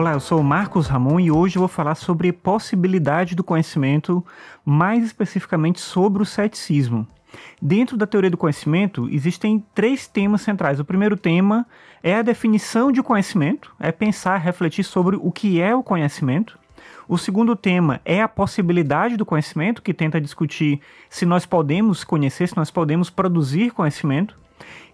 Olá, eu sou Marcos Ramon e hoje eu vou falar sobre possibilidade do conhecimento, mais especificamente sobre o ceticismo. Dentro da teoria do conhecimento, existem três temas centrais. O primeiro tema é a definição de conhecimento, é pensar, refletir sobre o que é o conhecimento. O segundo tema é a possibilidade do conhecimento, que tenta discutir se nós podemos conhecer, se nós podemos produzir conhecimento.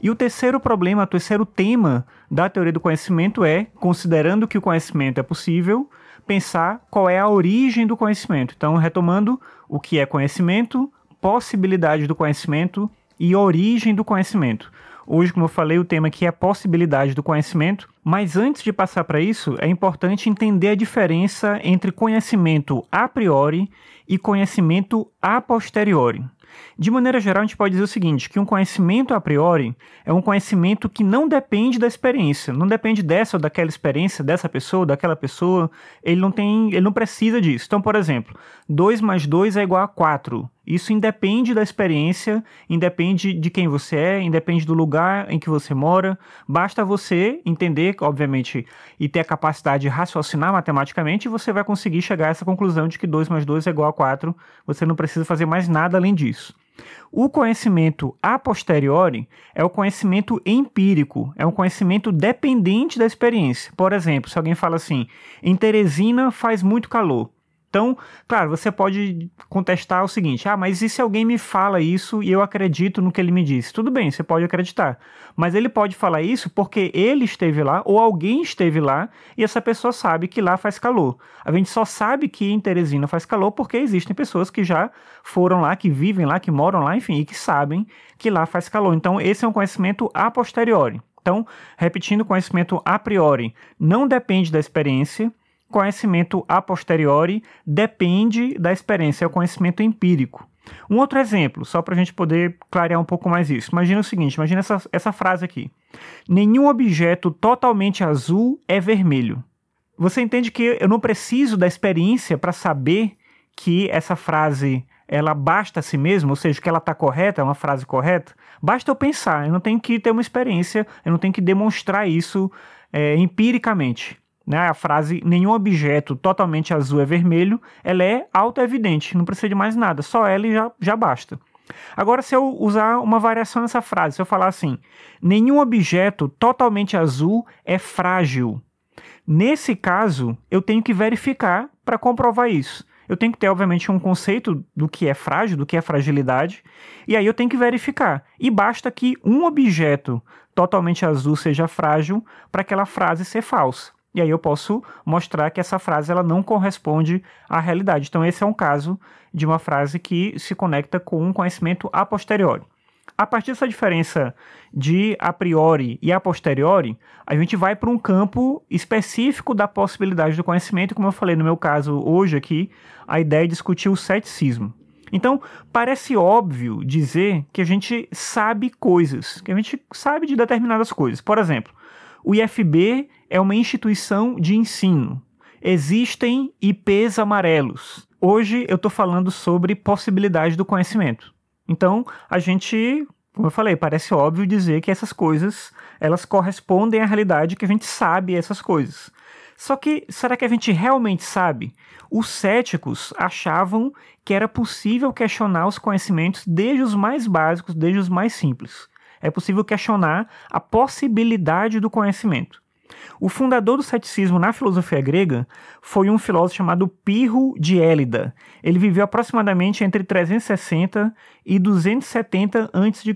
E o terceiro problema, o terceiro tema da teoria do conhecimento é, considerando que o conhecimento é possível, pensar qual é a origem do conhecimento. Então, retomando o que é conhecimento, possibilidade do conhecimento e origem do conhecimento. Hoje, como eu falei, o tema aqui é a possibilidade do conhecimento, mas antes de passar para isso, é importante entender a diferença entre conhecimento a priori e conhecimento a posteriori. De maneira geral, a gente pode dizer o seguinte, que um conhecimento a priori é um conhecimento que não depende da experiência, não depende dessa ou daquela experiência, dessa pessoa, daquela pessoa, ele não tem, ele não precisa disso. Então, por exemplo, 2 mais 2 é igual a 4. Isso independe da experiência, independe de quem você é, independe do lugar em que você mora. Basta você entender, obviamente, e ter a capacidade de raciocinar matematicamente, você vai conseguir chegar a essa conclusão de que 2 mais 2 é igual a 4. Você não precisa fazer mais nada além disso. O conhecimento a posteriori é o conhecimento empírico, é um conhecimento dependente da experiência. Por exemplo, se alguém fala assim, em Teresina faz muito calor. Então, claro, você pode contestar o seguinte: ah, mas e se alguém me fala isso e eu acredito no que ele me disse? Tudo bem, você pode acreditar. Mas ele pode falar isso porque ele esteve lá ou alguém esteve lá e essa pessoa sabe que lá faz calor. A gente só sabe que em Teresina faz calor porque existem pessoas que já foram lá, que vivem lá, que moram lá, enfim, e que sabem que lá faz calor. Então, esse é um conhecimento a posteriori. Então, repetindo, conhecimento a priori não depende da experiência conhecimento a posteriori depende da experiência, é o conhecimento empírico. Um outro exemplo, só para a gente poder clarear um pouco mais isso. Imagina o seguinte: imagina essa, essa frase aqui. Nenhum objeto totalmente azul é vermelho. Você entende que eu não preciso da experiência para saber que essa frase ela basta a si mesma, ou seja, que ela está correta, é uma frase correta? Basta eu pensar, eu não tenho que ter uma experiência, eu não tenho que demonstrar isso é, empiricamente né, a frase nenhum objeto totalmente azul é vermelho, ela é auto-evidente, não precisa de mais nada, só ela e já, já basta. Agora, se eu usar uma variação nessa frase, se eu falar assim, nenhum objeto totalmente azul é frágil. Nesse caso, eu tenho que verificar para comprovar isso. Eu tenho que ter, obviamente, um conceito do que é frágil, do que é fragilidade, e aí eu tenho que verificar. E basta que um objeto totalmente azul seja frágil para aquela frase ser falsa e aí eu posso mostrar que essa frase ela não corresponde à realidade. Então esse é um caso de uma frase que se conecta com um conhecimento a posteriori. A partir dessa diferença de a priori e a posteriori, a gente vai para um campo específico da possibilidade do conhecimento, como eu falei no meu caso hoje aqui, a ideia é discutir o ceticismo. Então, parece óbvio dizer que a gente sabe coisas, que a gente sabe de determinadas coisas. Por exemplo, o IFB é uma instituição de ensino. Existem IPs amarelos. Hoje eu estou falando sobre possibilidade do conhecimento. Então, a gente, como eu falei, parece óbvio dizer que essas coisas, elas correspondem à realidade que a gente sabe essas coisas. Só que será que a gente realmente sabe? Os céticos achavam que era possível questionar os conhecimentos desde os mais básicos, desde os mais simples é possível questionar a possibilidade do conhecimento. O fundador do ceticismo na filosofia grega foi um filósofo chamado Pirro de Élida. Ele viveu aproximadamente entre 360 e 270 a.C.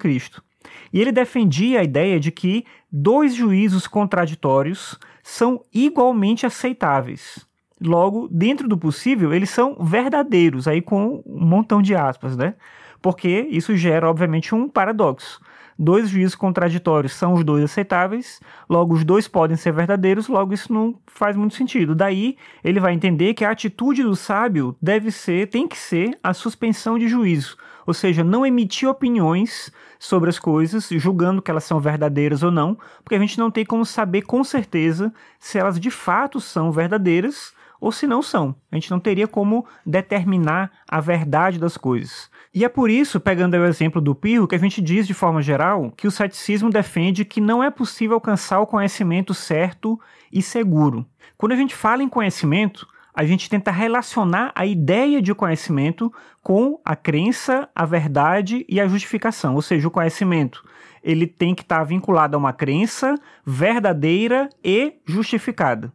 E ele defendia a ideia de que dois juízos contraditórios são igualmente aceitáveis. Logo, dentro do possível, eles são verdadeiros, aí com um montão de aspas, né? Porque isso gera, obviamente, um paradoxo dois juízos contraditórios são os dois aceitáveis, logo os dois podem ser verdadeiros, logo isso não faz muito sentido. Daí ele vai entender que a atitude do sábio deve ser, tem que ser a suspensão de juízo, ou seja, não emitir opiniões sobre as coisas, julgando que elas são verdadeiras ou não, porque a gente não tem como saber com certeza se elas de fato são verdadeiras ou se não são. A gente não teria como determinar a verdade das coisas. E é por isso, pegando o exemplo do Pirro, que a gente diz de forma geral que o ceticismo defende que não é possível alcançar o conhecimento certo e seguro. Quando a gente fala em conhecimento, a gente tenta relacionar a ideia de conhecimento com a crença, a verdade e a justificação, ou seja, o conhecimento ele tem que estar vinculado a uma crença verdadeira e justificada.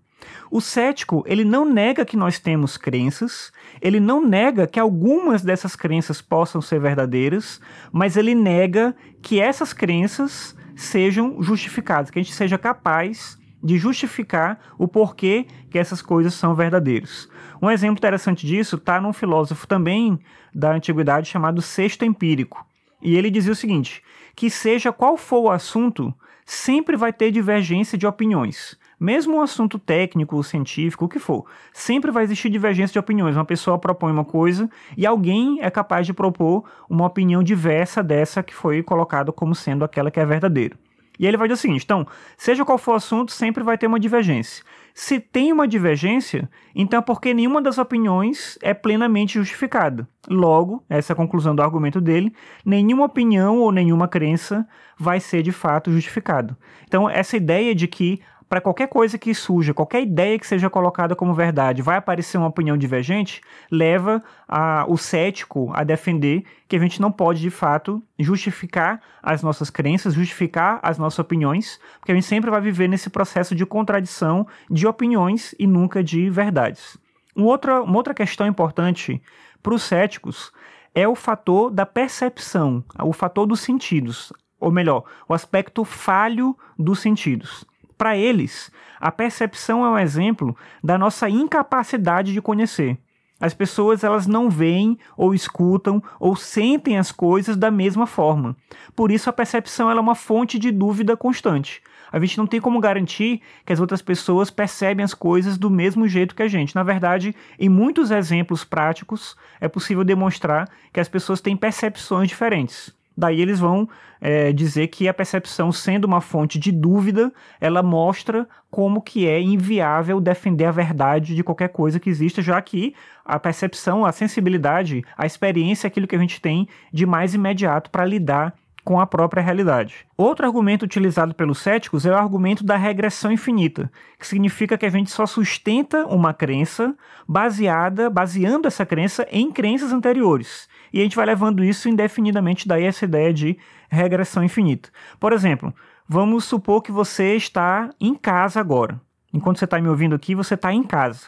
O cético, ele não nega que nós temos crenças, ele não nega que algumas dessas crenças possam ser verdadeiras, mas ele nega que essas crenças sejam justificadas, que a gente seja capaz de justificar o porquê que essas coisas são verdadeiras. Um exemplo interessante disso está num filósofo também da antiguidade chamado Sexto Empírico. E ele dizia o seguinte: que seja qual for o assunto, sempre vai ter divergência de opiniões. Mesmo um assunto técnico, científico, o que for, sempre vai existir divergência de opiniões. Uma pessoa propõe uma coisa e alguém é capaz de propor uma opinião diversa dessa que foi colocada como sendo aquela que é verdadeira. E ele vai dizer o seguinte: então, seja qual for o assunto, sempre vai ter uma divergência. Se tem uma divergência, então é porque nenhuma das opiniões é plenamente justificada. Logo, essa é a conclusão do argumento dele, nenhuma opinião ou nenhuma crença vai ser de fato justificada. Então, essa ideia de que para qualquer coisa que surja, qualquer ideia que seja colocada como verdade, vai aparecer uma opinião divergente, leva a, o cético a defender que a gente não pode, de fato, justificar as nossas crenças, justificar as nossas opiniões, porque a gente sempre vai viver nesse processo de contradição de opiniões e nunca de verdades. Um outra, uma outra questão importante para os céticos é o fator da percepção, o fator dos sentidos, ou melhor, o aspecto falho dos sentidos. Para eles, a percepção é um exemplo da nossa incapacidade de conhecer. As pessoas elas não veem ou escutam ou sentem as coisas da mesma forma. Por isso a percepção é uma fonte de dúvida constante. A gente não tem como garantir que as outras pessoas percebem as coisas do mesmo jeito que a gente. Na verdade, em muitos exemplos práticos, é possível demonstrar que as pessoas têm percepções diferentes. Daí eles vão é, dizer que a percepção, sendo uma fonte de dúvida, ela mostra como que é inviável defender a verdade de qualquer coisa que exista, já que a percepção, a sensibilidade, a experiência é aquilo que a gente tem de mais imediato para lidar com a própria realidade. Outro argumento utilizado pelos céticos é o argumento da regressão infinita, que significa que a gente só sustenta uma crença baseada, baseando essa crença em crenças anteriores. E a gente vai levando isso indefinidamente daí essa ideia de regressão infinita. Por exemplo, vamos supor que você está em casa agora. Enquanto você está me ouvindo aqui, você está em casa.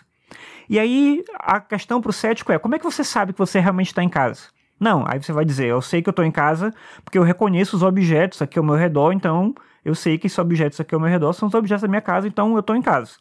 E aí a questão para o cético é: como é que você sabe que você realmente está em casa? Não, aí você vai dizer, eu sei que eu estou em casa porque eu reconheço os objetos aqui ao meu redor, então eu sei que esses objetos aqui ao meu redor são os objetos da minha casa, então eu estou em casa.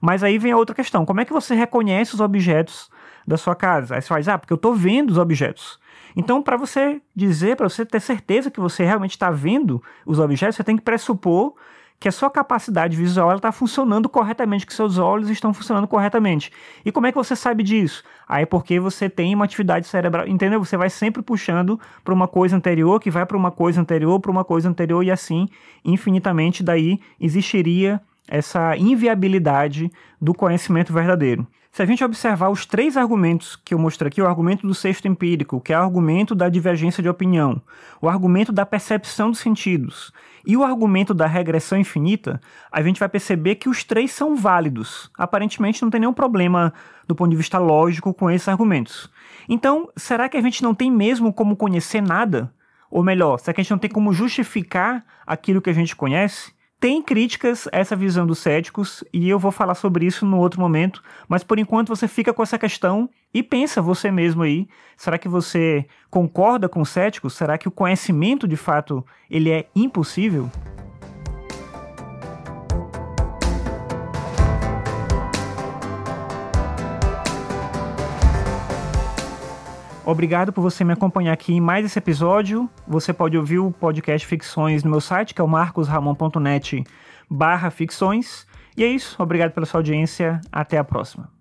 Mas aí vem a outra questão, como é que você reconhece os objetos da sua casa? Aí você faz, ah, porque eu estou vendo os objetos. Então, para você dizer, para você ter certeza que você realmente está vendo os objetos, você tem que pressupor que a sua capacidade visual está funcionando corretamente, que seus olhos estão funcionando corretamente. E como é que você sabe disso? Aí é porque você tem uma atividade cerebral, entendeu? Você vai sempre puxando para uma coisa anterior, que vai para uma coisa anterior, para uma coisa anterior, e assim, infinitamente, daí existiria essa inviabilidade do conhecimento verdadeiro. Se a gente observar os três argumentos que eu mostrei aqui, o argumento do sexto empírico, que é o argumento da divergência de opinião, o argumento da percepção dos sentidos e o argumento da regressão infinita, a gente vai perceber que os três são válidos. Aparentemente não tem nenhum problema do ponto de vista lógico com esses argumentos. Então, será que a gente não tem mesmo como conhecer nada? Ou melhor, será que a gente não tem como justificar aquilo que a gente conhece? Tem críticas a essa visão dos céticos e eu vou falar sobre isso no outro momento, mas por enquanto você fica com essa questão e pensa você mesmo aí, será que você concorda com os céticos? Será que o conhecimento de fato ele é impossível? Obrigado por você me acompanhar aqui em mais esse episódio. Você pode ouvir o podcast Ficções no meu site, que é o marcosramon.net barra ficções. E é isso. Obrigado pela sua audiência. Até a próxima.